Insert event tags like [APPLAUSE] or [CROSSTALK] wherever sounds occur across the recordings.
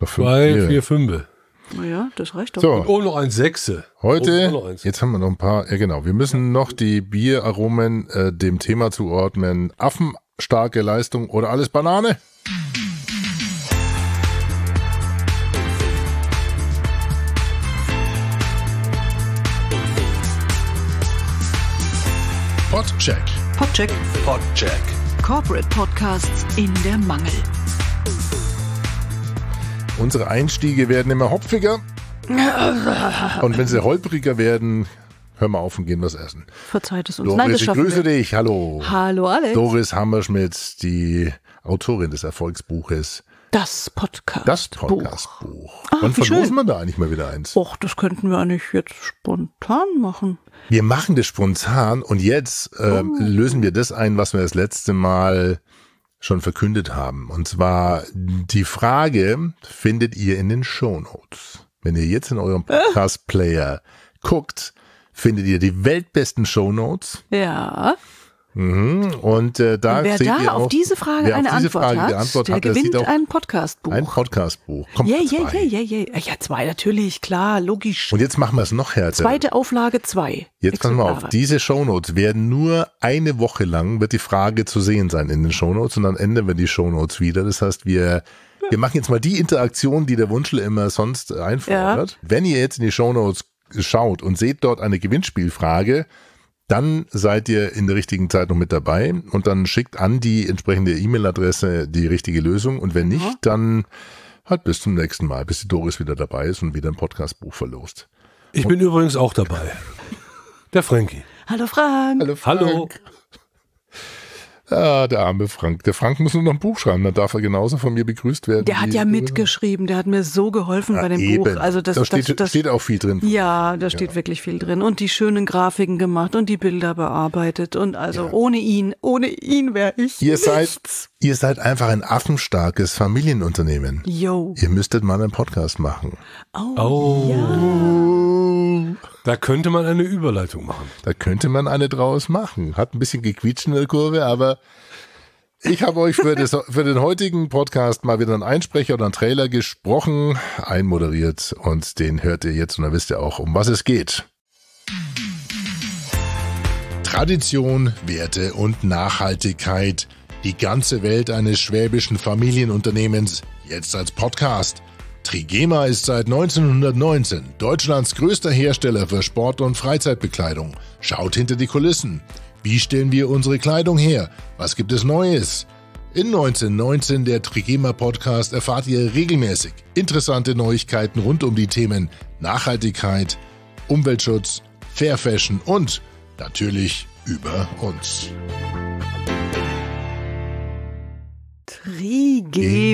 Noch fünf Zwei, Biere. vier, fünfe. Naja, das reicht doch. So, Oh, noch ein Sechse. heute, Oh, noch jetzt haben wir noch ein paar, ja genau, wir müssen noch die Bieraromen äh, dem Thema zuordnen. Affen, starke Leistung oder alles Banane? Podcheck. Podcheck. Podcheck. Corporate Podcasts in der Mangel. Unsere Einstiege werden immer hopfiger. [LAUGHS] Und wenn sie holpriger werden, hör mal auf und gehen was essen. Verzeiht es uns. Doris, Nein, das ich grüße wir. dich. Hallo. Hallo Alex. Doris Hammerschmidt, die Autorin des Erfolgsbuches Das Podcast. Das Podcastbuch. Ah, Wann verlosen wir da eigentlich mal wieder eins? Och, das könnten wir eigentlich jetzt spontan machen. Wir machen das spontan und jetzt ähm, Oh. lösen wir das ein, was wir das letzte Mal schon verkündet haben. Und zwar die Frage findet ihr in den Shownotes. Wenn ihr jetzt in eurem Podcast-Player guckt, findet ihr die weltbesten Shownotes. Ja. Mhm. Und äh, da Und wer da auf auch, diese Frage eine Antwort Frage hat, Antwort der hat, gewinnt ein Podcastbuch. ein Podcastbuch. Kommt Ja, zwei. ja, ja, ja, ja. Ja, zwei natürlich, klar, logisch. Und jetzt machen wir es noch härter. Zweite Auflage zwei. Jetzt pass mal auf, diese Shownotes werden nur eine Woche lang, wird die Frage zu sehen sein in den Shownotes und dann ändern wir die Shownotes wieder. Das heißt, wir, wir machen jetzt mal die Interaktion, die der Wunschel immer sonst einfordert. Wenn ihr jetzt in die Shownotes schaut und seht dort eine Gewinnspielfrage, dann seid ihr in der richtigen Zeit noch mit dabei und dann schickt an die entsprechende E-Mail-Adresse die richtige Lösung und wenn nicht, dann halt bis zum nächsten Mal, bis die Doris wieder dabei ist und wieder ein Podcastbuch verlost. Ich bin übrigens auch dabei. [LAUGHS] Der Frankie. Hallo Frank. Hallo Frank. Hallo. Ah, der arme Frank. Der Frank muss nur noch ein Buch schreiben, dann darf er genauso von mir begrüßt werden. Der hat ja mitgeschrieben, der hat mir so geholfen Ja, bei dem eben. Buch. Also das, da steht, das, das, steht auch viel drin. ja, da steht wirklich viel drin und die schönen Grafiken gemacht und die Bilder bearbeitet und also ohne ihn, ohne ihn wäre ich Ihr seid, ihr seid einfach ein affenstarkes Familienunternehmen. Yo. Ihr müsstet mal einen Podcast machen. Oh, Oh. ja. Da könnte man eine Überleitung machen. Da könnte man eine draus machen. Hat ein bisschen gequietscht in der Kurve, aber ich habe euch für, das, [LAUGHS] für den heutigen Podcast mal wieder einen Einsprecher oder einen Trailer gesprochen, einmoderiert und den hört ihr jetzt und dann wisst ihr auch, um was es geht. Tradition, Werte und Nachhaltigkeit. Die ganze Welt eines schwäbischen Familienunternehmens jetzt als Podcast. Trigema ist seit 1919 Deutschlands größter Hersteller für Sport- und Freizeitbekleidung. Schaut hinter die Kulissen. Wie stellen wir unsere Kleidung her? Was gibt es Neues? In 1919 der Trigema Podcast erfahrt ihr regelmäßig interessante Neuigkeiten rund um die Themen Nachhaltigkeit, Umweltschutz, Fair Fashion und natürlich über uns. Trigema.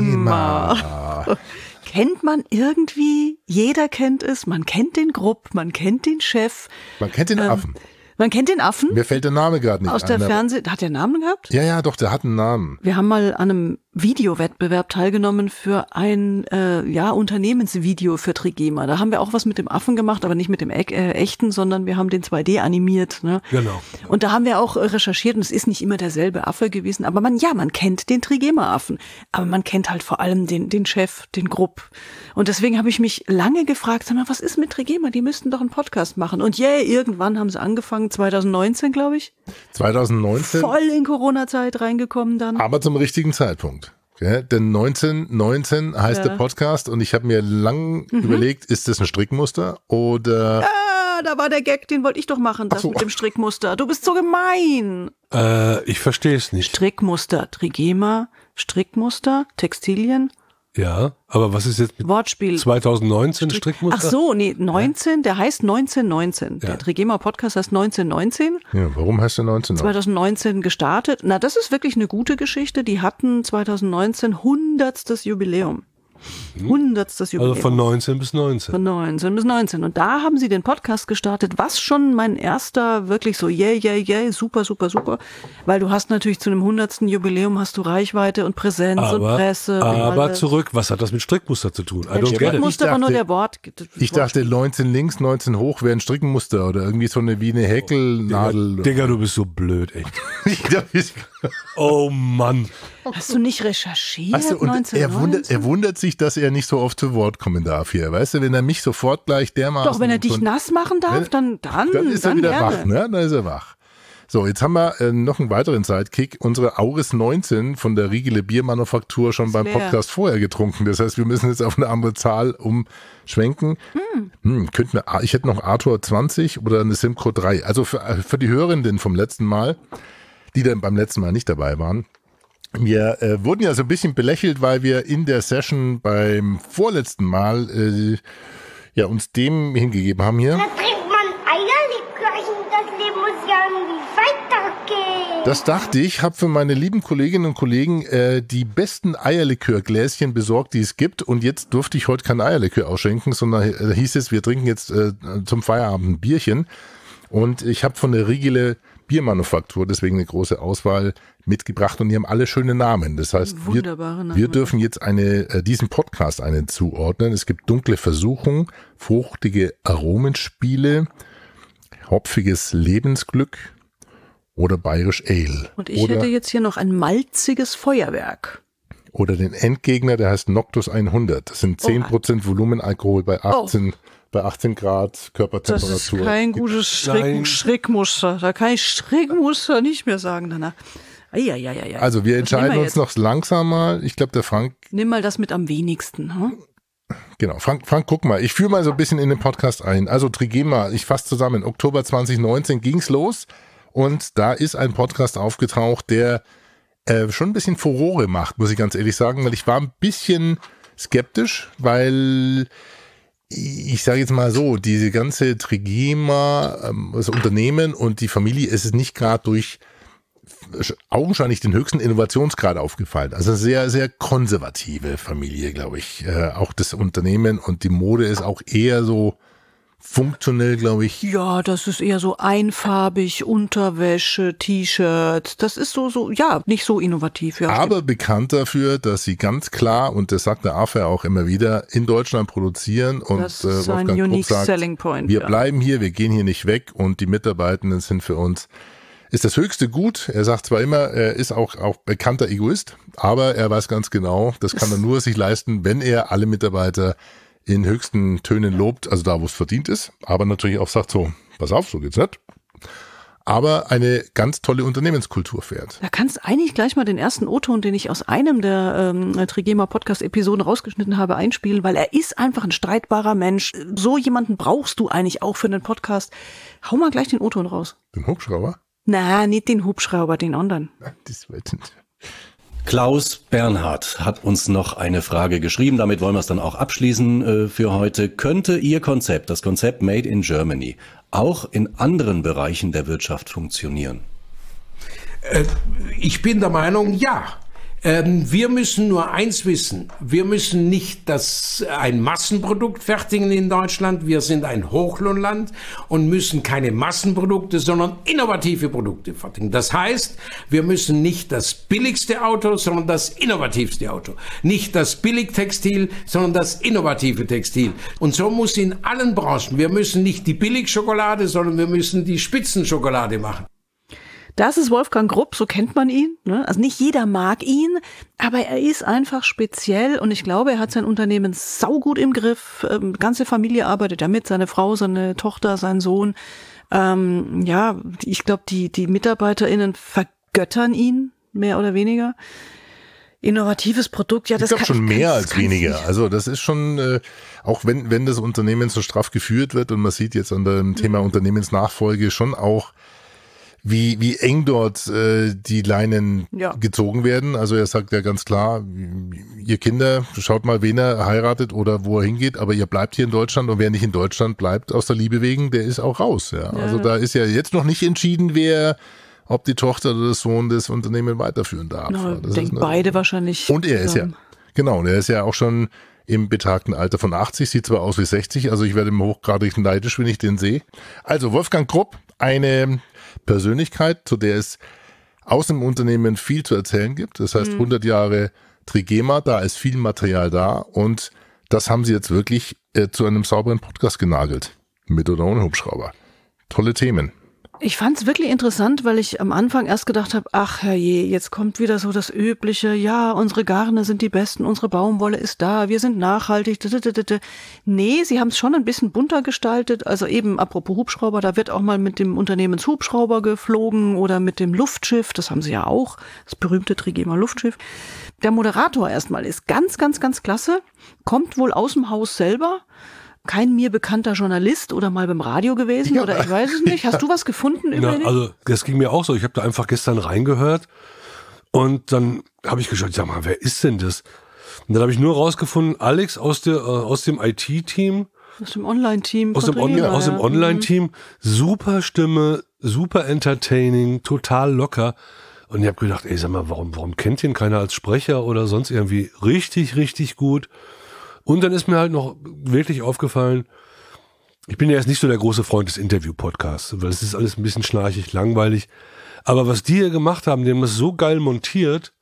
[LAUGHS] Kennt man irgendwie, jeder kennt es, man kennt den Grupp, man kennt den Chef, Man kennt den Affen. Man kennt den Affen Mir fällt der Name gerade nicht aus der ein. Fernseh... Hat der einen Namen gehabt? Ja, ja, doch, der hat einen Namen. Wir haben mal an einem Videowettbewerb teilgenommen für ein äh, ja, Unternehmensvideo für Trigema. Da haben wir auch was mit dem Affen gemacht, aber nicht mit dem e äh, echten, sondern wir haben den 2D animiert. Ne? Genau. Und da haben wir auch äh, recherchiert und es ist nicht immer derselbe Affe gewesen, aber man, ja, man kennt den Trigema-Affen, aber man kennt halt vor allem den, den Chef, den Grupp. Und deswegen habe ich mich lange gefragt, sag mal, was ist mit Trigema? Die müssten doch einen Podcast machen. Und yeah, irgendwann haben sie angefangen, 2019, glaube ich, 2019, voll in Corona-Zeit reingekommen dann. aber zum richtigen Zeitpunkt. Ja, denn 1919 heißt Ja. Mhm. der Podcast und ich habe mir lang überlegt, ist das ein Strickmuster oder Ah, da war der Gag, den wollte ich doch machen, das so. mit dem Strickmuster. Du bist so gemein. Äh, ich verstehe es nicht. Strickmuster, Trigema, Strickmuster, Textilien, Ja, aber was ist jetzt mit Wortspiel. 2019 Strickmuster? Ach so, nee, 19, der heißt 1919. Der Trigema Podcast heißt 1919, ja, warum heißt der 19? 2019 gestartet. Na, das ist wirklich eine gute Geschichte. Die hatten 2019 hundertstes Jubiläum. Hundertstes Jubiläum. Also von 19 bis 19. Von 19 bis 19. Und da haben sie den Podcast gestartet, was schon mein erster wirklich so, yeah, yeah, yeah, super, super, super. Weil du hast natürlich zu einem hundertsten Jubiläum hast du Reichweite und Präsenz und Aber, Presse. und aber alles. zurück, was hat das mit Strickmuster zu tun? It. Strickmuster war nur der Wort. Ich dachte 19 links, 19 hoch wäre ein Strickenmuster oder irgendwie so eine wie eine Häkelnadel. Digga, du bist so blöd, echt. [LAUGHS] Ich glaub, ich- Oh Mann. Hast du nicht recherchiert? Weißt du, und er 1919? wundert, er wundert sich, dass er nicht so oft zu Wort kommen darf hier. Weißt du, wenn er mich sofort gleich dermaßen. Doch, wenn er dich nass machen darf, dann, dann, dann ist er wieder gerne. wach, ne? Dann ist er wach. So, jetzt haben wir äh, noch einen weiteren Sidekick. Unsere Auris 19 von der Riegele Biermanufaktur schon beim leer. Podcast vorher getrunken. Das heißt, wir müssen jetzt auf eine andere Zahl umschwenken. Hm, könnten wir, ich hätte noch Arthur 20 oder eine Simco 3. Also für, äh, für die Hörenden vom letzten Mal, die dann beim letzten Mal nicht dabei waren. Wir äh, wurden ja so ein bisschen belächelt, weil wir in der Session beim vorletzten Mal äh, ja, uns dem hingegeben haben hier. Da trinkt man Eierlikörchen, das Leben muss ja irgendwie weitergehen. Das dachte ich, habe für meine lieben Kolleginnen und Kollegen äh, die besten Eierlikörgläschen besorgt, die es gibt. Und jetzt durfte ich heute kein Eierlikör ausschenken, sondern hieß es, wir trinken jetzt äh, zum Feierabend ein Bierchen. Und ich habe von der Riegele Biermanufaktur deswegen eine große Auswahl mitgebracht und die haben alle schöne Namen. Das heißt, wir, Namen. wir dürfen jetzt eine, äh, diesem Podcast einen zuordnen. Es gibt dunkle Versuchung, fruchtige Aromenspiele, hopfiges Lebensglück oder bayerisch Ale. Und ich oder, hätte jetzt hier noch ein malziges Feuerwerk. oder den Endgegner, der heißt Noctus 100. Das sind 10% Volumenalkohol bei 18, bei 18 Grad Das ist Körpertemperatur. kein gutes Schreck. Schreckmuster. Da kann ich Schreckmuster nicht mehr sagen danach. Eieieiei. also wir entscheiden uns jetzt? noch langsam mal. Ich glaube, der Frank Nimm mal das mit am wenigsten. Hm? Genau, Frank, Frank, guck mal, ich führe mal so ein bisschen in den Podcast ein. Also Trigema, ich fasse zusammen, Oktober 2019 ging's los und da ist ein Podcast aufgetaucht, der äh, schon ein bisschen Furore macht, muss ich ganz ehrlich sagen, weil ich war ein bisschen skeptisch, weil ich sage jetzt mal so, diese ganze Trigema, ähm, das Unternehmen und die Familie ist es nicht gerade durch augenscheinlich den höchsten Innovationsgrad aufgefallen. Also sehr, sehr konservative Familie, glaube ich. Äh, auch das Unternehmen und die Mode ist auch eher so funktionell, glaube ich. Ja, das ist eher so einfarbig, Unterwäsche, T-Shirts. Das ist so, so, ja, nicht so innovativ. Ja, Aber bekannt dafür, dass sie ganz klar, und das sagt der AFA auch immer wieder, in Deutschland produzieren und Das äh, ist ein Wolfgang Krupp unique sagt, selling point, wir ja. bleiben hier, wir gehen hier nicht weg und die Mitarbeitenden sind für uns ist das höchste Gut. Er sagt zwar immer, er ist auch, auch bekannter Egoist, aber er weiß ganz genau, das kann er nur sich leisten, wenn er alle Mitarbeiter in höchsten Tönen lobt, also da, wo es verdient ist, aber natürlich auch sagt so, pass auf, so geht's nicht. Aber eine ganz tolle Unternehmenskultur fährt. Da kannst du eigentlich gleich mal den ersten O-Ton, den ich aus einem der ähm, Trigema Podcast-Episoden rausgeschnitten habe, einspielen, weil er ist einfach ein streitbarer Mensch. So jemanden brauchst du eigentlich auch für einen Podcast. Hau mal gleich den O-Ton raus. Den Hubschrauber? Na, nicht den Hubschrauber, den anderen. [LAUGHS] Das wird nicht. Klaus Bernhard hat uns noch eine Frage geschrieben. Damit wollen wir es dann auch abschließen äh, für heute. Könnte Ihr Konzept, das Konzept Made in Germany, auch in anderen Bereichen der Wirtschaft funktionieren? Ich bin der Meinung, ja. Ähm, wir müssen nur eins wissen. Wir müssen nicht das, ein Massenprodukt fertigen in Deutschland. Wir sind ein Hochlohnland und müssen keine Massenprodukte, sondern innovative Produkte fertigen. Das heißt, wir müssen nicht das billigste Auto, sondern das innovativste Auto. Nicht das Billigtextil, sondern das innovative Textil. Und so muss in allen Branchen. Wir müssen nicht die Billigschokolade, sondern wir müssen die Spitzenschokolade machen. Das ist Wolfgang Grupp, so kennt man ihn. Ne? Also nicht jeder mag ihn, aber er ist einfach speziell und ich glaube, er hat sein Unternehmen saugut im Griff. Ähm, ganze Familie arbeitet damit, seine Frau, seine Tochter, sein Sohn. Ähm, ja, ich glaube, die, die MitarbeiterInnen vergöttern ihn, mehr oder weniger. Innovatives Produkt, ja, Ich das glaube kann schon ich mehr als weniger. Also das ist schon, äh, auch wenn, wenn das Unternehmen so straff geführt wird und man sieht jetzt an dem Thema Unternehmensnachfolge schon auch, wie, wie eng dort äh, die Leinen Ja. gezogen werden. Also er sagt ja ganz klar, ihr Kinder, schaut mal, wen er heiratet oder wo er hingeht, aber ihr bleibt hier in Deutschland und wer nicht in Deutschland bleibt, aus der Liebe wegen, der ist auch raus. Ja. Also da ist ja jetzt noch nicht entschieden, wer, ob die Tochter oder der Sohn das Unternehmen weiterführen darf. Na, Das eine- beide wahrscheinlich. und er ist ja, genau, und er ist ja auch schon im betagten Alter von 80, sieht zwar aus wie 60, also ich werde ihm hochgradig neidisch, wenn ich den sehe. Also Wolfgang Krupp, eine Persönlichkeit, zu der es aus dem Unternehmen viel zu erzählen gibt. Das heißt 100 Jahre Trigema, da ist viel Material da und das haben sie jetzt wirklich äh, zu einem sauberen Podcast genagelt. Mit oder ohne Hubschrauber. Tolle Themen. Ich fand es wirklich interessant, weil ich am Anfang erst gedacht habe, ach herrje, jetzt kommt wieder so das Übliche, ja, unsere Garne sind die besten, unsere Baumwolle ist da, wir sind nachhaltig. Nee, sie haben es schon ein bisschen bunter gestaltet. Also eben, apropos Hubschrauber, da wird auch mal mit dem Unternehmenshubschrauber geflogen oder mit dem Luftschiff, das haben sie ja auch, das berühmte Trigema Luftschiff. Der Moderator erstmal ist ganz, ganz, ganz klasse, kommt wohl aus dem Haus selber kein mir bekannter Journalist oder mal beim Radio gewesen ja. oder ich weiß es nicht. Hast du was gefunden [LAUGHS] über ja, Also das ging mir auch so. Ich habe da einfach gestern reingehört und dann habe ich geschaut, sag mal, wer ist denn das? Und dann habe ich nur rausgefunden, Alex aus, der, äh, aus dem IT-Team. Aus dem Online-Team. Aus dem, On ja, aus dem mhm. Online-Team. Super Stimme, super entertaining, total locker. Und ich habe gedacht, ey, sag mal, warum, warum kennt ihn keiner als Sprecher oder sonst irgendwie? Richtig, richtig gut. Und dann ist mir halt noch wirklich aufgefallen, ich bin ja jetzt nicht so der große Freund des Interview-Podcasts, weil es ist alles ein bisschen schnarchig, langweilig. Aber was die hier gemacht haben, die haben das so geil montiert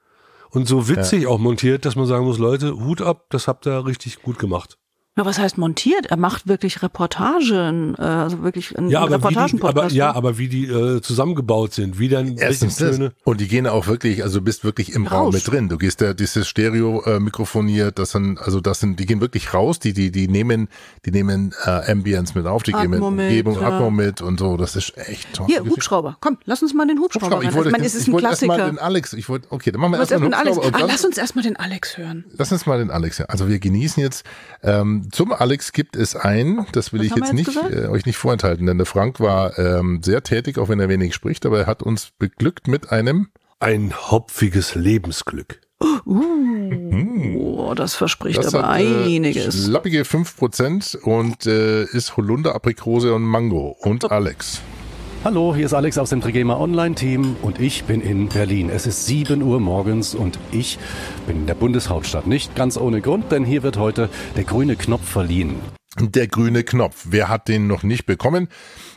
und so witzig ja. auch montiert, dass man sagen muss, Leute, Hut ab, das habt ihr richtig gut gemacht. Ja, was heißt montiert? Er macht wirklich Reportagen, äh, also wirklich ein ja, aber Reportagen-Podcast. Ja, aber wie die äh, zusammengebaut sind, wie dann Erstens Töne. Und die gehen auch wirklich, also du bist wirklich im raus. Raum mit drin. Du gehst da dieses Stereo äh, mikrofoniert, das sind, also das sind, die gehen wirklich raus, die, die, die nehmen, die nehmen äh, Ambience mit auf, die Atmo geben Umgebung, ja. Atmo mit und so. Das ist echt toll. Hier, Hubschrauber. Komm, lass uns mal den Hubschrauber. Hubschrauber. Ich, wollte, ich meine, es ist ein Klassiker. Erst mal den Alex. Ich wollte, okay, dann machen wir erstmal den Alex. Ah, lass uns erstmal den Alex hören. Lass uns mal den Alex hören. Also wir genießen jetzt ähm, zum Alex gibt es ein, das will Was ich jetzt, jetzt nicht, äh, euch nicht vorenthalten, denn der Frank war ähm, sehr tätig, auch wenn er wenig spricht, aber er hat uns beglückt mit einem ein hopfiges Lebensglück. Uh, oh, das verspricht das aber hat, äh, einiges. Lappige 5% und äh, ist Holunder, Aprikose und Mango. Und Alex. Hallo, hier ist Alex aus dem Trigema Online Team und ich bin in Berlin. Es ist 7 Uhr morgens und ich bin in der Bundeshauptstadt. Nicht ganz ohne Grund, denn hier wird heute der grüne Knopf verliehen. Der grüne Knopf. Wer hat den noch nicht bekommen?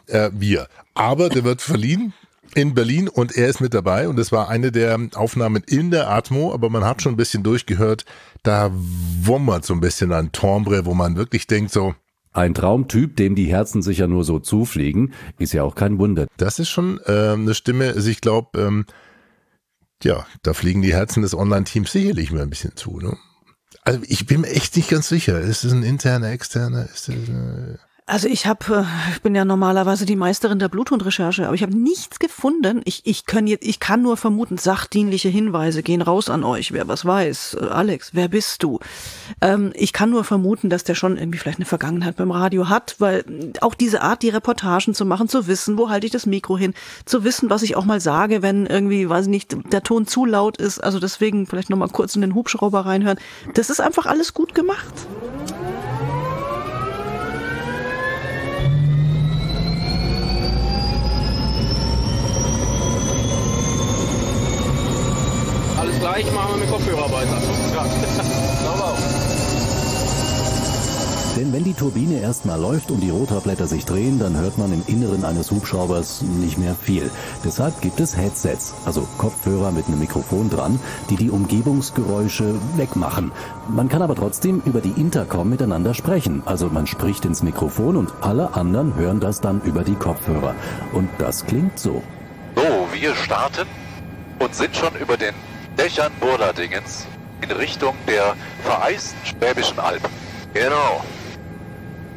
Äh, wir. Aber der wird verliehen in Berlin und er ist mit dabei und es war eine der Aufnahmen in der Atmo, aber man hat schon ein bisschen durchgehört, da wummert so ein bisschen an Tombre, wo man wirklich denkt so, ein Traumtyp, dem die Herzen sicher nur so zufliegen, ist ja auch kein Wunder. Das ist schon äh, eine Stimme, also ich glaube, ähm, ja, da fliegen die Herzen des Online-Teams sicherlich mal ein bisschen zu. Ne? Also ich bin mir echt nicht ganz sicher. Ist es ein interner, externer? Ist das, äh also ich habe, äh, ich bin ja normalerweise die Meisterin der Bluthundrecherche, aber ich habe nichts gefunden. Ich, ich, kann jetzt, ich kann nur vermuten, sachdienliche Hinweise gehen raus an euch, wer was weiß. Äh, Alex, wer bist du? Ähm, ich kann nur vermuten, dass der schon irgendwie vielleicht eine Vergangenheit beim Radio hat, weil auch diese Art, die Reportagen zu machen, zu wissen, wo halte ich das Mikro hin, zu wissen, was ich auch mal sage, wenn irgendwie, weiß ich nicht, der Ton zu laut ist. Also deswegen vielleicht nochmal kurz in den Hubschrauber reinhören. Das ist einfach alles gut gemacht. Gleich machen wir mit Kopfhörer weiter. Ja. [LAUGHS] Sauber. Denn wenn die Turbine erstmal läuft und die Rotorblätter sich drehen, dann hört man im Inneren eines Hubschraubers nicht mehr viel. Deshalb gibt es Headsets, also Kopfhörer mit einem Mikrofon dran, die die Umgebungsgeräusche wegmachen. Man kann aber trotzdem über die Intercom miteinander sprechen. Also man spricht ins Mikrofon und alle anderen hören das dann über die Kopfhörer. Und das klingt so. So, wir starten und sind schon über den Dächern Burderdingens in Richtung der vereisten Schwäbischen Alpen. Genau.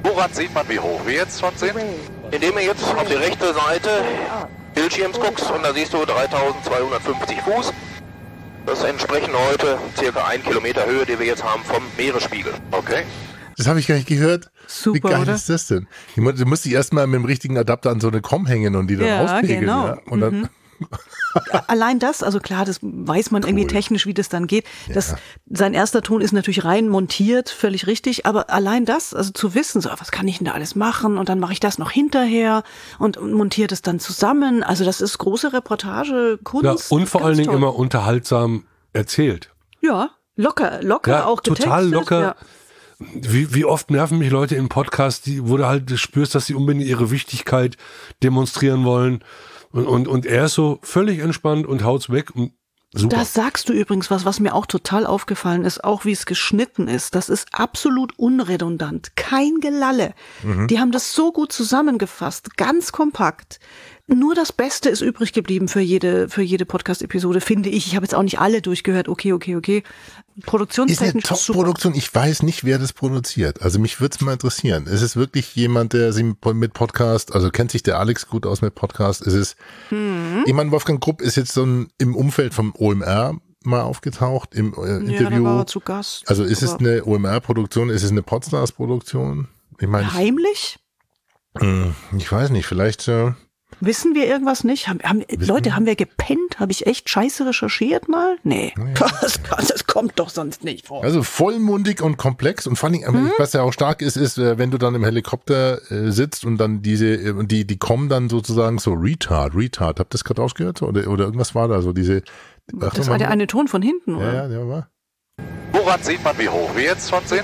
Woran sieht man, wie hoch wir jetzt schon sind? Indem du jetzt auf die rechte Seite Bildschirms guckst und da siehst du 3250 Fuß. Das entsprechen heute circa ein Kilometer Höhe, die wir jetzt haben vom Meeresspiegel. Okay? Das habe ich gar nicht gehört. Super, Wie geil oder? ist das denn? Du musst dich erstmal mit dem richtigen Adapter an so eine Com hängen und die dann ja, auspegeln. Genau. Ja? Und dann, mhm. Allein das, also klar, das weiß man cool. irgendwie technisch, wie das dann geht. Das, ja. Sein erster Ton ist natürlich rein montiert, völlig richtig, aber allein das, also zu wissen, so, was kann ich denn da alles machen und dann mache ich das noch hinterher und, montiert es dann zusammen. Also das ist große Reportage, Kunst. Ja, und vor allen Dingen toll. immer unterhaltsam erzählt. Ja, locker, locker ja, auch getextet. Total locker. Ja. Wie, wie oft nerven mich Leute im Podcast, die, wo du halt spürst, dass sie unbedingt ihre Wichtigkeit demonstrieren wollen. Und, und, und er ist so völlig entspannt und haut's weg. Und Super. Das sagst du übrigens was, was mir auch total aufgefallen ist, auch wie es geschnitten ist. Das ist absolut unredundant. Kein Gelalle. Mhm. Die haben das so gut zusammengefasst, ganz kompakt. Nur das Beste ist übrig geblieben für jede, für jede Podcast-Episode, finde ich. Ich habe jetzt auch nicht alle durchgehört. Okay, okay, okay. Ist eine Produktionstechnisch. Top-Produktion. Ich weiß nicht, wer das produziert. Also mich würde es mal interessieren. Ist es wirklich jemand, der sich mit Podcast, also kennt sich der Alex gut aus mit Podcast? Ist es, Mhm. ich meine, Wolfgang Grupp ist jetzt so ein, im Umfeld vom OMR mal aufgetaucht im äh, Ja, Interview. war er zu Gast. also ist es eine OMR-Produktion? Ist es eine Podstars-Produktion? Ich meine, Heimlich? ich, ich weiß nicht, vielleicht, äh, Wissen wir irgendwas nicht? Haben, haben, Leute, haben wir gepennt? Habe ich echt scheiße recherchiert mal? Nee. [LAUGHS] Das, kann- das kommt doch sonst nicht vor. Also vollmundig und komplex und vor allem, aber was ja auch stark ist, ist, äh, wenn du dann im Helikopter äh, sitzt und dann diese, äh, und die, die kommen dann sozusagen so Retard, Retard. Habt ihr das gerade ausgehört? Oder, oder irgendwas war da so diese. Ach, Das war der eine Ton von hinten, Ja, oder? ja, der war. Woran sieht man, wie hoch wir jetzt schon sind?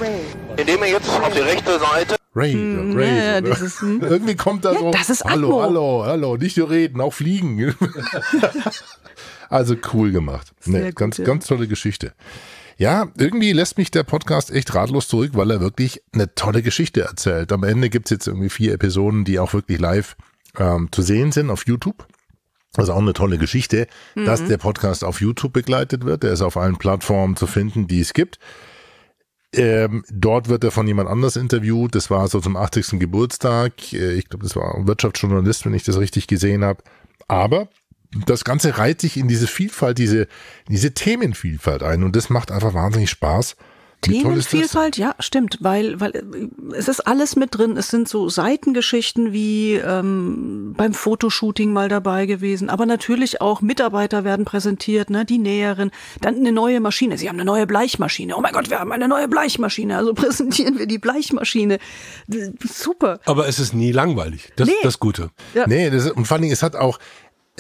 Indem ihr jetzt auf die rechte Seite Ray, Hm, Ray. ja, ja, oder? dieses, hm. [LAUGHS] Irgendwie kommt da Ja, so. das ist hallo, Atmo. hallo, hallo, nicht nur reden, auch fliegen. [LAUGHS] also cool gemacht. Sehr Nee, ganz, ja. ganz tolle Geschichte. Ja, irgendwie lässt mich der Podcast echt ratlos zurück, weil er wirklich eine tolle Geschichte erzählt. Am Ende gibt's jetzt irgendwie vier Episoden, die auch wirklich live ähm, zu sehen sind auf YouTube. Also auch eine tolle Geschichte, Mhm. dass der Podcast auf YouTube begleitet wird. Der ist auf allen Plattformen zu finden, die es gibt. Ähm, dort wird er von jemand anders interviewt. Das war so zum 80. Geburtstag. Äh, Ich glaube, das war ein Wirtschaftsjournalist, wenn ich das richtig gesehen habe. Aber das Ganze reiht sich in diese Vielfalt, diese, diese Themenvielfalt ein. Und das macht einfach wahnsinnig Spaß. Themenvielfalt, ja, stimmt, weil, weil äh, es ist alles mit drin. Es sind so Seitengeschichten wie ähm, beim Fotoshooting mal dabei gewesen, aber natürlich auch Mitarbeiter werden präsentiert, ne, die Näherin, dann eine neue Maschine. Sie haben eine neue Bleichmaschine. Oh mein Gott, wir haben eine neue Bleichmaschine. Also [LAUGHS] präsentieren wir die Bleichmaschine. Super. Aber es ist nie langweilig. Das Nee. ist das Gute. Ja. Nee, das, ist- und vor allen Dingen, es hat auch,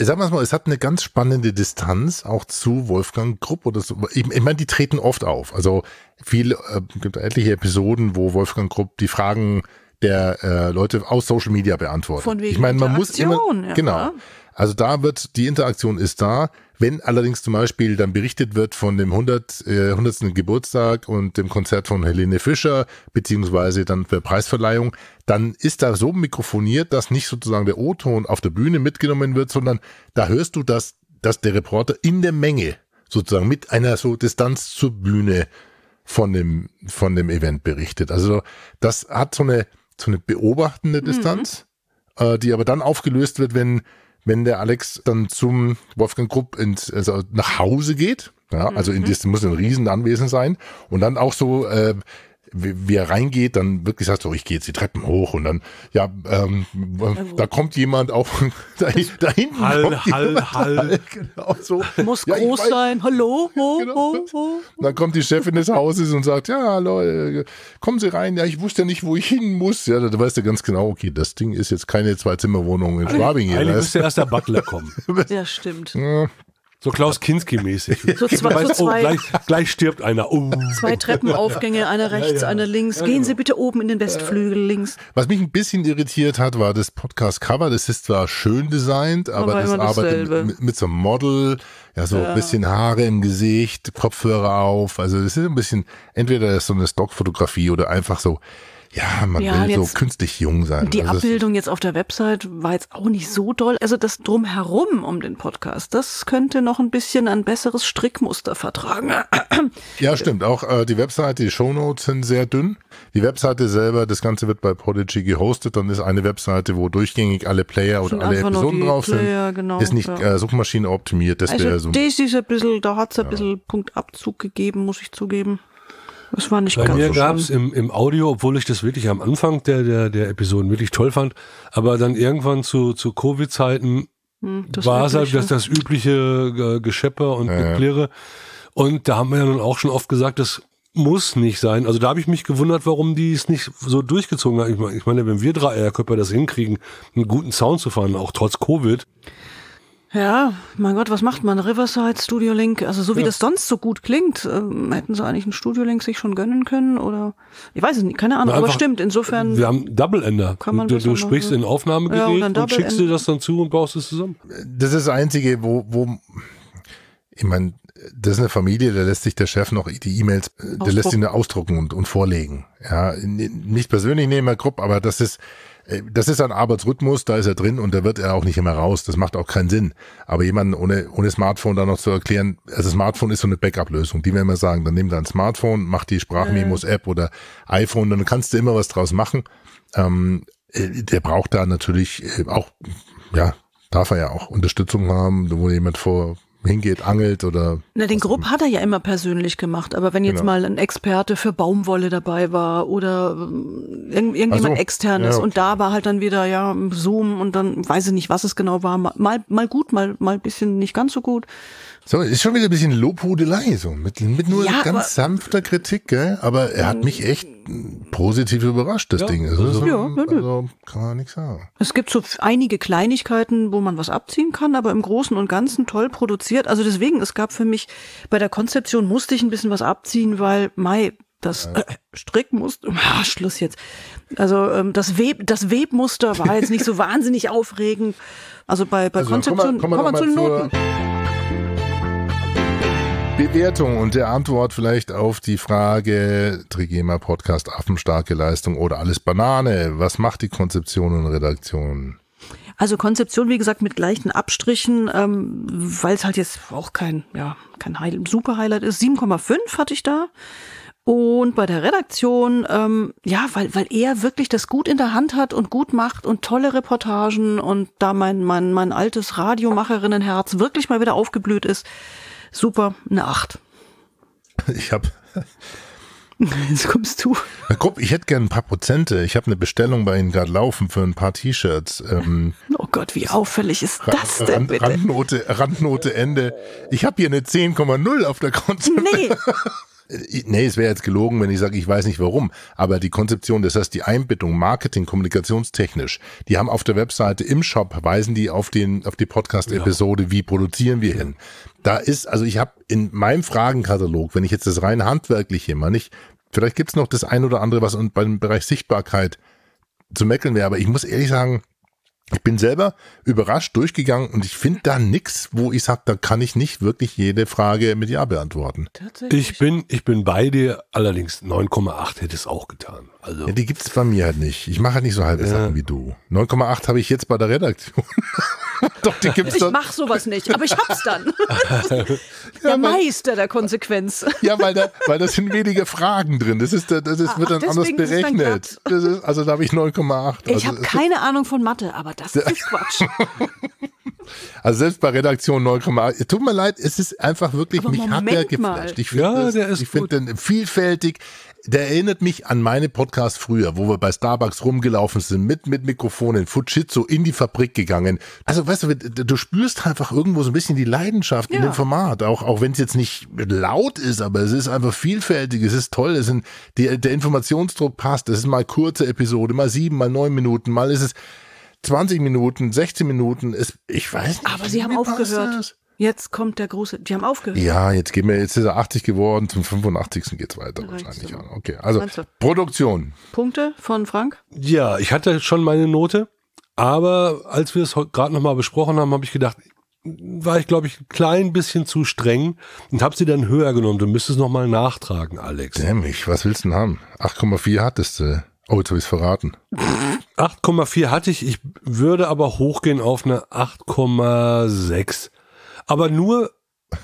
sagen wir es mal, es hat eine ganz spannende Distanz auch zu Wolfgang Grupp oder so. Ich, ich meine, die treten oft auf. Also viele, äh, gibt etliche Episoden, wo Wolfgang Grupp die Fragen der äh, Leute aus Social Media beantwortet. Von wegen ich meine, man muss immer, ja. genau. Also da wird, die Interaktion ist da. Wenn allerdings zum Beispiel dann berichtet wird von dem 100, äh, 100. Geburtstag und dem Konzert von Helene Fischer, beziehungsweise dann für Preisverleihung, dann ist da so mikrofoniert, dass nicht sozusagen der O-Ton auf der Bühne mitgenommen wird, sondern da hörst du, dass, dass der Reporter in der Menge sozusagen mit einer so Distanz zur Bühne von dem, von dem Event berichtet. Also das hat so eine, so eine beobachtende Distanz, äh, die aber dann aufgelöst wird, wenn, wenn der Alex dann zum Wolfgang Grupp ins, also nach Hause geht. Ja, also in das muss ein riesen Anwesen sein. Und dann auch so, äh, wie, wie er reingeht, dann wirklich sagt so, ich gehe jetzt die Treppen hoch und dann, ja, ähm, da kommt jemand auf, [LAUGHS] da, da hinten Hall, kommt Hall, jemand, Hall. [LAUGHS] genau so. Muss Ja, groß weiß- sein. Hallo, ho, Genau. ho, ho. Dann kommt die Chefin des Hauses und sagt, ja, hallo, äh, kommen Sie rein. Ja, ich wusste ja nicht, wo ich hin muss. Ja, da weißt du ganz genau, okay, das Ding ist jetzt keine Zwei-Zimmer-Wohnung in Schwabing hier. Eigentlich Das- müsste erst der Butler kommen. [LAUGHS] Ja, stimmt. So Klaus Kinski-mäßig. [LAUGHS] So zwei- weißt, so oh, zwei- gleich, gleich stirbt einer. Oh. Zwei Treppenaufgänge, einer rechts, einer links. Gehen Sie bitte oben in den Westflügel links. Was mich ein bisschen irritiert hat, war das Podcast-Cover. Das ist zwar schön designt, aber, Aber das arbeitet mit, mit so einem Model, ja, so ein bisschen Haare im Gesicht, Kopfhörer auf. Also das ist ein bisschen, entweder ist so eine Stockfotografie oder einfach so, ja, man Ja, will so künstlich jung sein. Die also Abbildung jetzt auf der Website war jetzt auch nicht so doll. Also das drumherum um den Podcast, das könnte noch ein bisschen ein besseres Strickmuster vertragen. Ja, stimmt. Auch äh, die Webseite, die Shownotes sind sehr dünn. Die Webseite selber, das Ganze wird bei Prodigy gehostet. Dann ist eine Webseite, wo durchgängig alle Player oder alle Episoden drauf Player, sind. genau, ist nicht ja. äh, Suchmaschine optimiert. Das wäre Also so. das ist ein bisschen, da hat's ein bisschen Punktabzug gegeben, muss ich zugeben. Das war nicht Bei ganz mir so gab es im, im Audio, obwohl ich das wirklich am Anfang der, der, der Episoden wirklich toll fand, aber dann irgendwann zu, zu Covid-Zeiten Hm, war es halt das, das übliche äh, Geschepper und Geklirre. Und da haben wir ja nun auch schon oft gesagt, das muss nicht sein. Also da habe ich mich gewundert, warum die es nicht so durchgezogen haben. Ich meine, ich meine wenn wir drei Eierköpfe das hinkriegen, einen guten Sound zu fahren, auch trotz Covid, Ja, mein Gott, was macht man? Riverside, Studio Link, also so wie das sonst so gut klingt, ähm, hätten sie eigentlich einen Studio Link sich schon gönnen können oder ich weiß es nicht, keine Ahnung, Na, aber stimmt, insofern wir haben Double Ender. Kann man du, du sprichst machen, in ja. Aufnahmegerät Ja, und dann und, schickst End. dir das dann zu und baust es zusammen. Das ist das Einzige, wo, wo ich meine, das ist eine Familie, da lässt sich der Chef noch die E-Mails, äh, der lässt sie nur ausdrucken und, und vorlegen. Ja, nicht persönlich nehmen, Herr Krupp, aber das ist, das ist ein Arbeitsrhythmus, da ist er drin und da wird er auch nicht immer raus. Das macht auch keinen Sinn. Aber jemanden ohne, ohne Smartphone da noch zu erklären, also Smartphone ist so eine Backup-Lösung, die wir immer sagen, dann nimm dein Smartphone, mach die Sprachmemos-App oder iPhone, dann kannst du immer was draus machen. Ähm, äh, der braucht da natürlich äh, auch, ja, darf er ja auch Unterstützung haben, wo jemand vor hingeht, angelt oder. Na, den Grupp hat er ja immer persönlich gemacht, aber wenn jetzt Genau. mal ein Experte für Baumwolle dabei war oder ähm, irgend, irgendjemand so. externes Ja. und da war halt dann wieder ja Zoom und dann weiß ich nicht, was es genau war, mal mal gut, mal mal ein bisschen nicht ganz so gut. So, ist schon wieder ein bisschen Lobhudelei, so mit, mit nur Ja, ganz aber- sanfter Kritik, gell? Aber er hat mich echt positiv überrascht, das Ja, Ding. Also, also- Ja, also kann man nichts sagen. Es gibt so einige Kleinigkeiten, wo man was abziehen kann, aber im Großen und Ganzen toll produziert. Also deswegen, es gab für mich bei der Konzeption musste ich ein bisschen was abziehen, weil Mai das äh, [LAUGHS] Strickmuster, [LAUGHS] ah, Schluss jetzt. Also ähm, das Web, das Webmuster war jetzt nicht so [LAUGHS] wahnsinnig aufregend. Also bei, bei Also, Konzeption kommen wir kommen wir zu den Noten. Bewertung und der Antwort vielleicht auf die Frage Trigema Podcast Affenstarke Leistung oder alles Banane. Was macht die Konzeption und Redaktion? Also Konzeption, wie gesagt, mit leichten Abstrichen, ähm, weil es halt jetzt auch kein, ja, kein Highlight, super Highlight ist. 7,5 hatte ich da. Und bei der Redaktion, ähm, ja, weil, weil er wirklich das gut in der Hand hat und gut macht und tolle Reportagen und da mein, mein, mein altes Radiomacherinnenherz wirklich mal wieder aufgeblüht ist. Super, eine 8. [LAUGHS] Ich habe [LAUGHS] Jetzt kommst du. Na, Grupp, ich hätte gern ein paar Prozente. Ich habe eine Bestellung bei Ihnen gerade laufen für ein paar T-Shirts. Ähm, [LAUGHS] Oh Gott, wie auffällig ist das denn Rand, bitte? Randnote, Randnote Ende. Ich habe hier eine 10,0 auf der Konzeption. Nee, Nee, es wäre jetzt gelogen, wenn ich sage, ich weiß nicht warum. Aber die Konzeption, das heißt die Einbettung, Marketing, kommunikationstechnisch, die haben auf der Webseite im Shop, weisen die auf den, auf die Podcast-Episode, wie produzieren wir hin. Da ist, also ich habe in meinem Fragenkatalog, wenn ich jetzt das rein handwerkliche mal nicht, vielleicht gibt's noch das ein oder andere, was und beim Bereich Sichtbarkeit zu meckern wäre, aber ich muss ehrlich sagen, ich bin selber überrascht durchgegangen und ich finde da nix, wo ich sage, da kann ich nicht wirklich jede Frage mit Ja beantworten. Ich bin, ich bin bei dir, allerdings 9,8 hätte es auch getan. Also, Ja, die gibt's bei mir halt nicht. Ich mache halt nicht so halbe Sachen wie du. 9,8 habe ich jetzt bei der Redaktion. [LAUGHS] Doch, die gibt's ich doch. mach sowas nicht, aber ich hab's dann. [LAUGHS] der Meister der Konsequenz. Ja, weil da, weil das sind weniger Fragen drin. Das ist, da- das ist, wird dann Ach, anders ist es berechnet. Das ist, also da habe ich 9,8. Ich Also, habe keine Ahnung von Mathe, aber das ist [LAUGHS] Quatsch. also selbst bei Redaktion 9,8. Tut mir leid, es ist einfach wirklich, Aber mich hat der Moment mal. geflasht. Ich finde Ja, das- der ist ich finde den vielfältig. Der erinnert mich an meine Podcasts früher, wo wir bei Starbucks rumgelaufen sind, mit, mit Mikrofonen, Fujitsu in die Fabrik gegangen. Also, weißt du, du spürst einfach irgendwo so ein bisschen die Leidenschaft in Ja. dem Format. Auch, auch wenn es jetzt nicht laut ist, aber es ist einfach vielfältig, es ist toll, es sind, die, der Informationsdruck passt. Es ist mal kurze Episode, mal sieben, mal neun Minuten, mal ist es 20 Minuten, 16 Minuten. Es, ich weiß nicht. Aber sie haben aufgehört. das? Jetzt kommt der große. Die haben aufgehört. Ja, jetzt gehen wir, jetzt ist er 80 geworden, zum 85. geht's weiter Reicht's wahrscheinlich. aber. Okay, also Meinst du? Produktion. Punkte von Frank? ja, ich hatte schon meine Note, aber als wir es gerade nochmal besprochen haben, habe ich gedacht, war ich, glaube ich, ein klein bisschen zu streng und habe sie dann höher genommen. Du müsstest nochmal nachtragen, Alex. Dämlich, was willst du denn haben? 8,4 hattest du. Oh, jetzt habe ich verraten. 8,4 hatte ich, ich würde aber hochgehen auf eine 8,6. Aber nur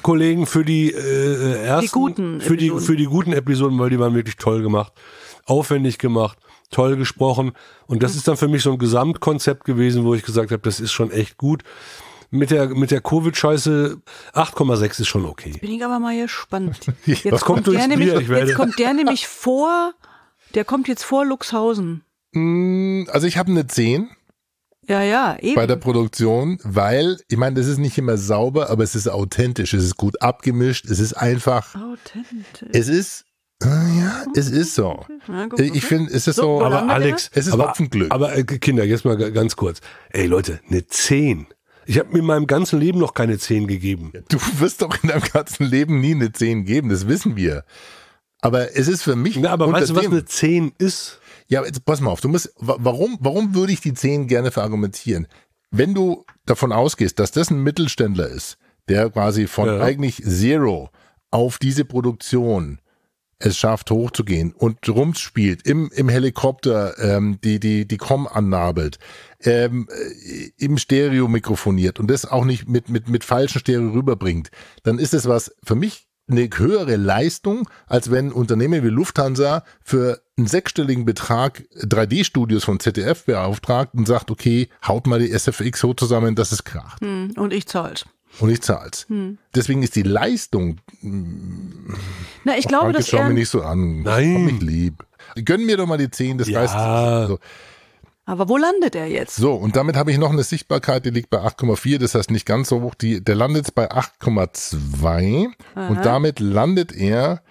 Kollegen für die äh, ersten, Die guten für die Episoden. für die guten Episoden, weil die waren wirklich toll gemacht, aufwendig gemacht, toll gesprochen und das ist dann für mich so ein Gesamtkonzept gewesen, wo ich gesagt habe, das ist schon echt gut. Mit der mit der Covid Scheiße 8,6 ist schon okay. Bin ich aber mal gespannt. [LAUGHS] Jetzt kommt durchs der nämlich, jetzt kommt der [LAUGHS] nämlich vor, der kommt jetzt vor Luxhausen. Mm, Also ich habe eine 10 Ja, ja, eben. bei der Produktion, weil, ich meine, das ist nicht immer sauber, aber es ist authentisch, es ist gut abgemischt, es ist einfach, Authentisch. es ist, äh, ja, es ist so. Ja, guck, Ich finde, es ist So, so, Aber Alex, Es ist aber, Hopfenglück. aber äh, Kinder, jetzt mal ga- ganz kurz. Ey Leute, eine 10. Ich habe mir in meinem ganzen Leben noch keine 10 gegeben. du wirst doch in deinem ganzen Leben nie eine 10 geben, das wissen wir. Aber es ist für mich. Na, aber weißt du, was eine 10 ist? Ja, jetzt pass mal auf, du musst, wa- warum, warum würde ich die 10 gerne verargumentieren? Wenn du davon ausgehst, dass das ein Mittelständler ist, der quasi von Ja. eigentlich Zero auf diese Produktion es schafft hochzugehen und rumspielt, im, im Helikopter ähm, die, die, die Com annabelt, ähm, äh, im Stereo mikrofoniert und das auch nicht mit, mit, mit falschen Stereo rüberbringt, dann ist es was für mich eine höhere Leistung, als wenn Unternehmen wie Lufthansa für einen sechsstelligen Betrag 3D-Studios von ZDF beauftragt und sagt, okay, haut mal die SFX so zusammen, dass es kracht. Hm, Und ich zahl's. Und ich zahl's. Hm. Deswegen ist die Leistung. Na, ich glaube, Danke, dass schau mir nicht so an. Nein. Hab mich lieb. Gönn mir doch mal die 10 des Ja. Geistes. So. Aber wo landet er jetzt? so, und damit habe ich noch eine Sichtbarkeit, die liegt bei 8,4, das heißt nicht ganz so hoch. Die, der landet jetzt bei 8,2 und damit landet er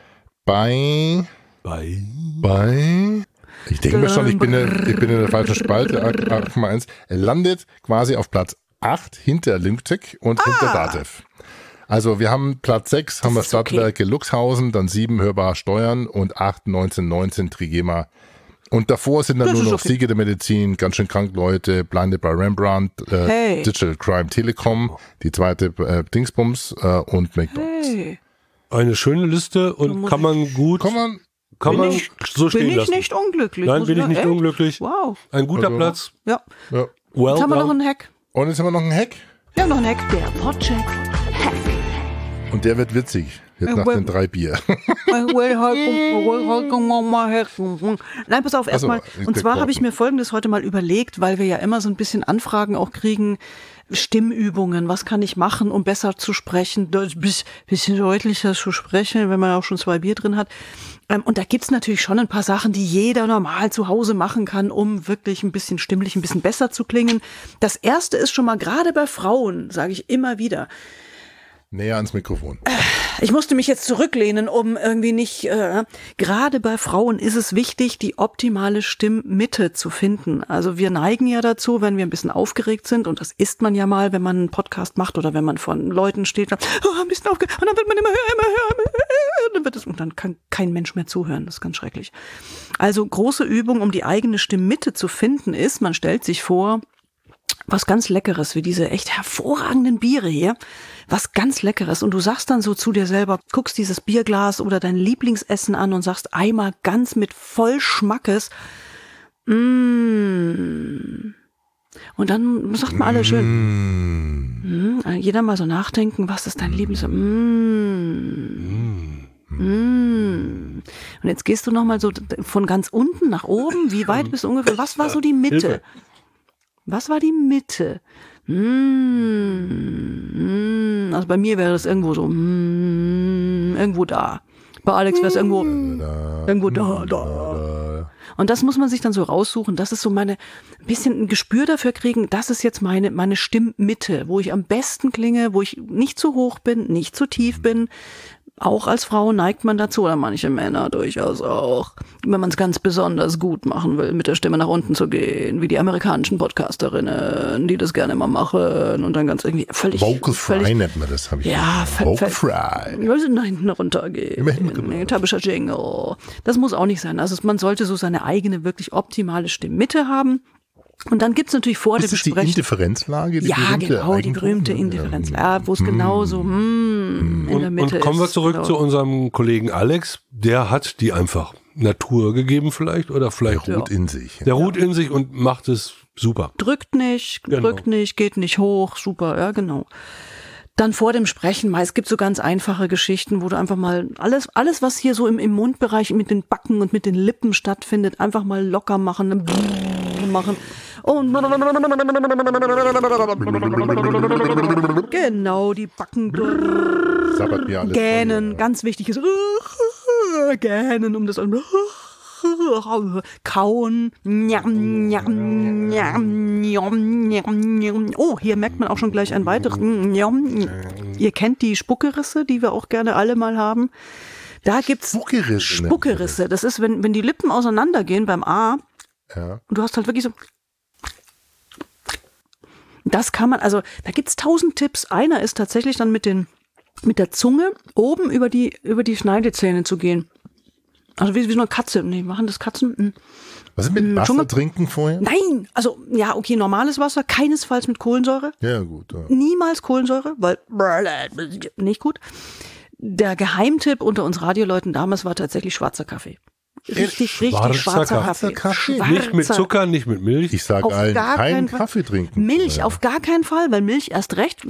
bei, Bei bei, ich denke mir schon, ich bin, in- ich bin in der falschen Spalte, 8,1. [LAUGHS] Er landet quasi auf Platz 8 hinter Limtech und hinter Datev. Also wir haben Platz 6, haben wir ist okay. Stadtwerke Luxhausen, dann 7 Hörbar Steuern und 8, 19, 19 Trigema. Und davor sind dann Das nur noch okay. Siege der Medizin, ganz schön krank Leute, Blinded by Rembrandt, äh, Hey. Digital Crime Telekom, die zweite äh, Dingsbums äh, und McDonalds. Hey, eine schöne Liste und kann man gut, Kann man, kann bin man ich, so stehen bin ich lassen. nicht unglücklich. Nein, bin ich nicht Echt? unglücklich. Wow. Ein guter Also- Platz. Ja. ja. Well Jetzt haben wir noch einen Hack. Und jetzt haben wir noch einen Hack. Wir haben noch einen Hack. Der Podcheck. Und der wird witzig. Jetzt Äh, nach den drei Bier. Nein, pass auf, erstmal. Und zwar habe ich mir Folgendes heute mal überlegt, weil wir ja immer so ein bisschen Anfragen auch kriegen. Stimmübungen, was kann ich machen, um besser zu sprechen, ein bisschen deutlicher zu sprechen, wenn man auch schon zwei Bier drin hat. Ähm, Und da gibt's natürlich schon ein paar Sachen, die jeder normal zu Hause machen kann, um wirklich ein bisschen stimmlich, ein bisschen besser zu klingen. Das erste ist schon mal gerade bei Frauen, sage ich immer wieder, Näher ans Mikrofon. Ich musste mich jetzt zurücklehnen, um irgendwie nicht. Äh, gerade bei Frauen ist es wichtig, die optimale Stimmmitte zu finden. Also wir neigen ja dazu, wenn wir ein bisschen aufgeregt sind, und das ist man ja mal, wenn man einen Podcast macht oder wenn man von Leuten steht, oh, ein bisschen aufgeregt, und dann wird man immer höher, immer höher, dann wird es, und dann kann kein Mensch mehr zuhören. Das ist ganz schrecklich. Also große Übung, um die eigene Stimmmitte zu finden, ist, man stellt sich vor, was ganz Leckeres, wie diese echt hervorragenden Biere hier. Was ganz Leckeres. Und du sagst dann so zu dir selber, guckst dieses Bierglas oder dein Lieblingsessen an und sagst einmal ganz mit voll Schmackes, mm. Und dann sagt man alle schön, mm. jeder mal so nachdenken, was ist dein Lieblings... Mm. Mm. Und jetzt gehst du nochmal so von ganz unten nach oben. Wie weit [LAUGHS] bist du ungefähr? Was war so die Mitte? Was war die Mitte? Mm, mm, also bei mir wäre das irgendwo so, mm, irgendwo da. Bei Alex wäre es irgendwo, irgendwo da, da. Und das muss man sich dann so raussuchen. Das ist so meine, ein bisschen ein Gespür dafür kriegen. Das ist jetzt meine, meine Stimmmitte, wo ich am besten klinge, wo ich nicht zu hoch bin, nicht zu tief bin. Auch als Frau neigt man dazu, oder manche Männer durchaus auch, wenn man es ganz besonders gut machen will, mit der Stimme nach unten zu gehen, wie die amerikanischen Podcasterinnen, die das gerne mal machen und dann ganz irgendwie völlig, Vocal Fry völlig nennt man das, habe ich ja, Vocal Fry. wir müssen da hinten runtergehen. Tabischer Jingle. Das muss auch nicht sein. Also man sollte so seine eigene, wirklich optimale Stimmmitte haben. Und dann gibt's natürlich vor Ist der das die Besprechung. Indifferenzlage? Die Ja, berühmte genau, die berühmte Indifferenz. Ja, wo es genau so mm, in der Und, Mitte und kommen wir ist. zurück Genau. zu unserem Kollegen Alex. Der hat die einfach Natur gegeben vielleicht oder Der vielleicht ruht in sich. der ruht in sich und macht es super. drückt nicht, Genau. drückt nicht, geht nicht hoch, super, ja, genau. Dann vor dem Sprechen, es gibt so ganz einfache Geschichten, wo du einfach mal alles, alles, was hier so im, im Mundbereich mit den Backen und mit den Lippen stattfindet, einfach mal locker machen, dann machen und genau die Backen Sabbert mir alles gähnen, ganz wichtig ist [LAUGHS] gähnen, um das kauen. Oh, hier merkt man auch schon gleich ein weiteres. Ihr kennt die Spuckerisse, die wir auch gerne alle mal haben. Da gibt's Spuckerisse. Spuckerisse. Das ist, wenn, wenn die Lippen auseinandergehen beim A Ja. und du hast halt wirklich so. Das kann man, also da gibt's tausend Tipps. Einer ist tatsächlich dann mit den, mit der Zunge oben über die, über die Schneidezähne zu gehen. Also wie, wie so eine Katze. Nee, machen das Katzen? Hm. Was ist mit Wasser Dschungel- trinken vorher? Nein! Also, ja, okay, normales Wasser, keinesfalls mit Kohlensäure. Ja, gut. Ja. Niemals Kohlensäure, weil nicht gut. der Geheimtipp unter uns Radioleuten damals war tatsächlich schwarzer Kaffee. Richtig, richtig Schwarzer schwarzer Kaffee. Kaffee. Nicht mit Schwarzer Zucker, nicht mit Milch. Ich sage allen, keinen Fall. Kaffee trinken. Milch Ja. auf gar keinen Fall, weil Milch erst recht.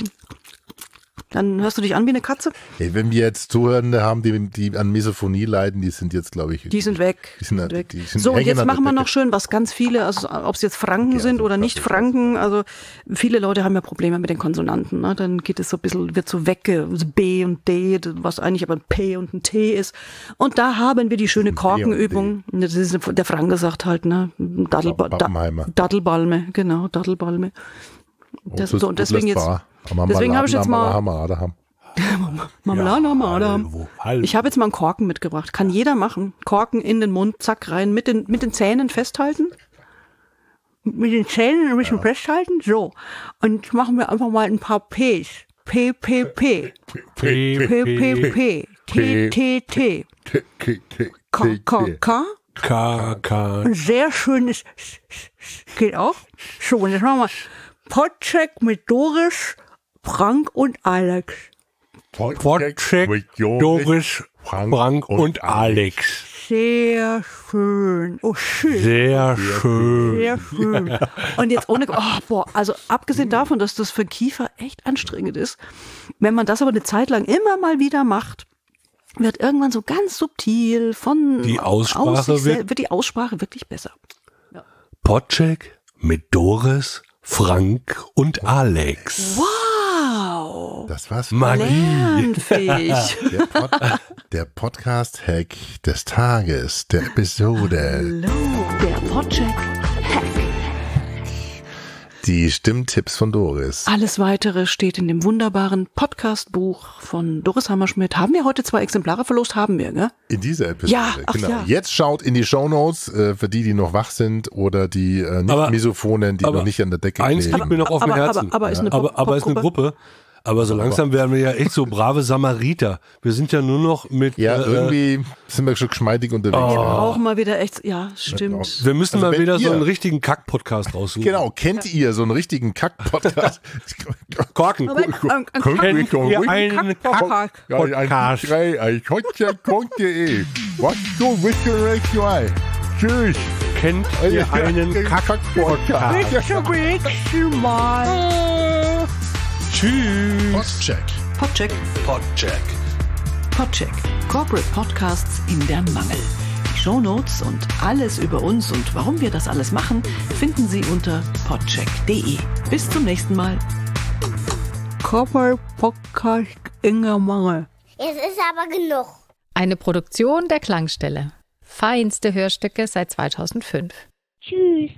Dann hörst du dich an wie eine Katze. Ey, wenn wir jetzt Zuhörende haben, die, die an Misophonie leiden, die sind jetzt, glaube ich, Die sind weg. Die sind, halt- weg. Die sind so, und jetzt machen wir noch schön, was ganz viele, also ob es jetzt Franken Okay, sind oder nicht. Franken, also viele Leute haben ja Probleme mit den Konsonanten. Ne? Dann geht es so ein bisschen, wird so wegge, B und D, was eigentlich aber ein P und ein T ist. Und da haben wir die schöne Korkenübung. Das ist, der Franke sagt halt, ne? Pappenheimer. Daddelbalme, genau, Daddelbalme. Das, so, und deswegen jetzt, deswegen habe ich jetzt mal Marmelade haben. [LAUGHS] Marmelade haben wir Adam. Hallo, hallo. Ich habe jetzt mal einen Korken mitgebracht. Kann jeder machen. Korken in den Mund, zack, rein. Mit den, mit den Zähnen festhalten. Mit den Zähnen ein bisschen festhalten. So. Und jetzt machen wir einfach mal ein paar Ps. P, P, P. P, P, P. T, T, T. K, K, K. K, K. Ein sehr schönes. Geht auch. So, und jetzt machen wir Podcheck mit Doris, Frank und Alex. Wojciech, Doris, Frank und Alex. Sehr schön. Oh, schön. Sehr schön. Sehr schön. [LAUGHS] Und jetzt ohne, oh, boah, also abgesehen davon, dass das für Kiefer echt anstrengend ist, wenn man das aber eine Zeit lang immer mal wieder macht, wird irgendwann so ganz subtil von Die Aussprache aus wird- wird die Aussprache wirklich besser. Podcheck mit Doris, Frank und Alex. Wow. Das war's. Magie. Lernfähig. [LAUGHS] Der, Pod der Podcast-Hack des Tages, der Episode. Hallo, der Podcheck. Die Stimmtipps von Doris. Alles weitere steht in dem wunderbaren Podcast-Buch von Doris Hammerschmidt. Haben wir heute zwei Exemplare verlost? Haben wir, ne? In dieser Episode. Ja, ach genau. ja. Jetzt schaut in die Shownotes äh, für die, die noch wach sind oder die äh, nicht Aber- Misophonen, die aber noch nicht an der Decke Eins kleben. liegt mir noch auf dem Aber- aber- Herzen. aber ist eine aber, aber ist eine? Gruppe. Aber so langsam werden wir ja echt so brave Samariter. Wir sind ja nur noch mit. ja, äh, irgendwie sind wir schon geschmeidig unterwegs. Wir Oh. brauchen mal wieder echt, ja, stimmt. Wir müssen Also mal wieder so ihr- einen richtigen Kack-Podcast raussuchen. Genau, kennt ihr so einen richtigen Kack-Podcast? [LAUGHS] Korken. Kennt Kack- ihr ein einen Kack-Podcast. Podcast? Podcast.de Was du wissen Tschüss. Kennt ihr einen Kack-Podcast? Bis zum nächsten Mal. Tschüss. Postcheck. Podcheck. Podcheck. Podcheck. Corporate Podcasts in der Mangel. Die Shownotes und alles über uns und warum wir das alles machen, finden Sie unter podcheck.de. Bis zum nächsten Mal. Corporate Podcast in der Mangel. Es ist aber genug. Eine Produktion der Klangstelle. Feinste Hörstücke seit 2005. Tschüss.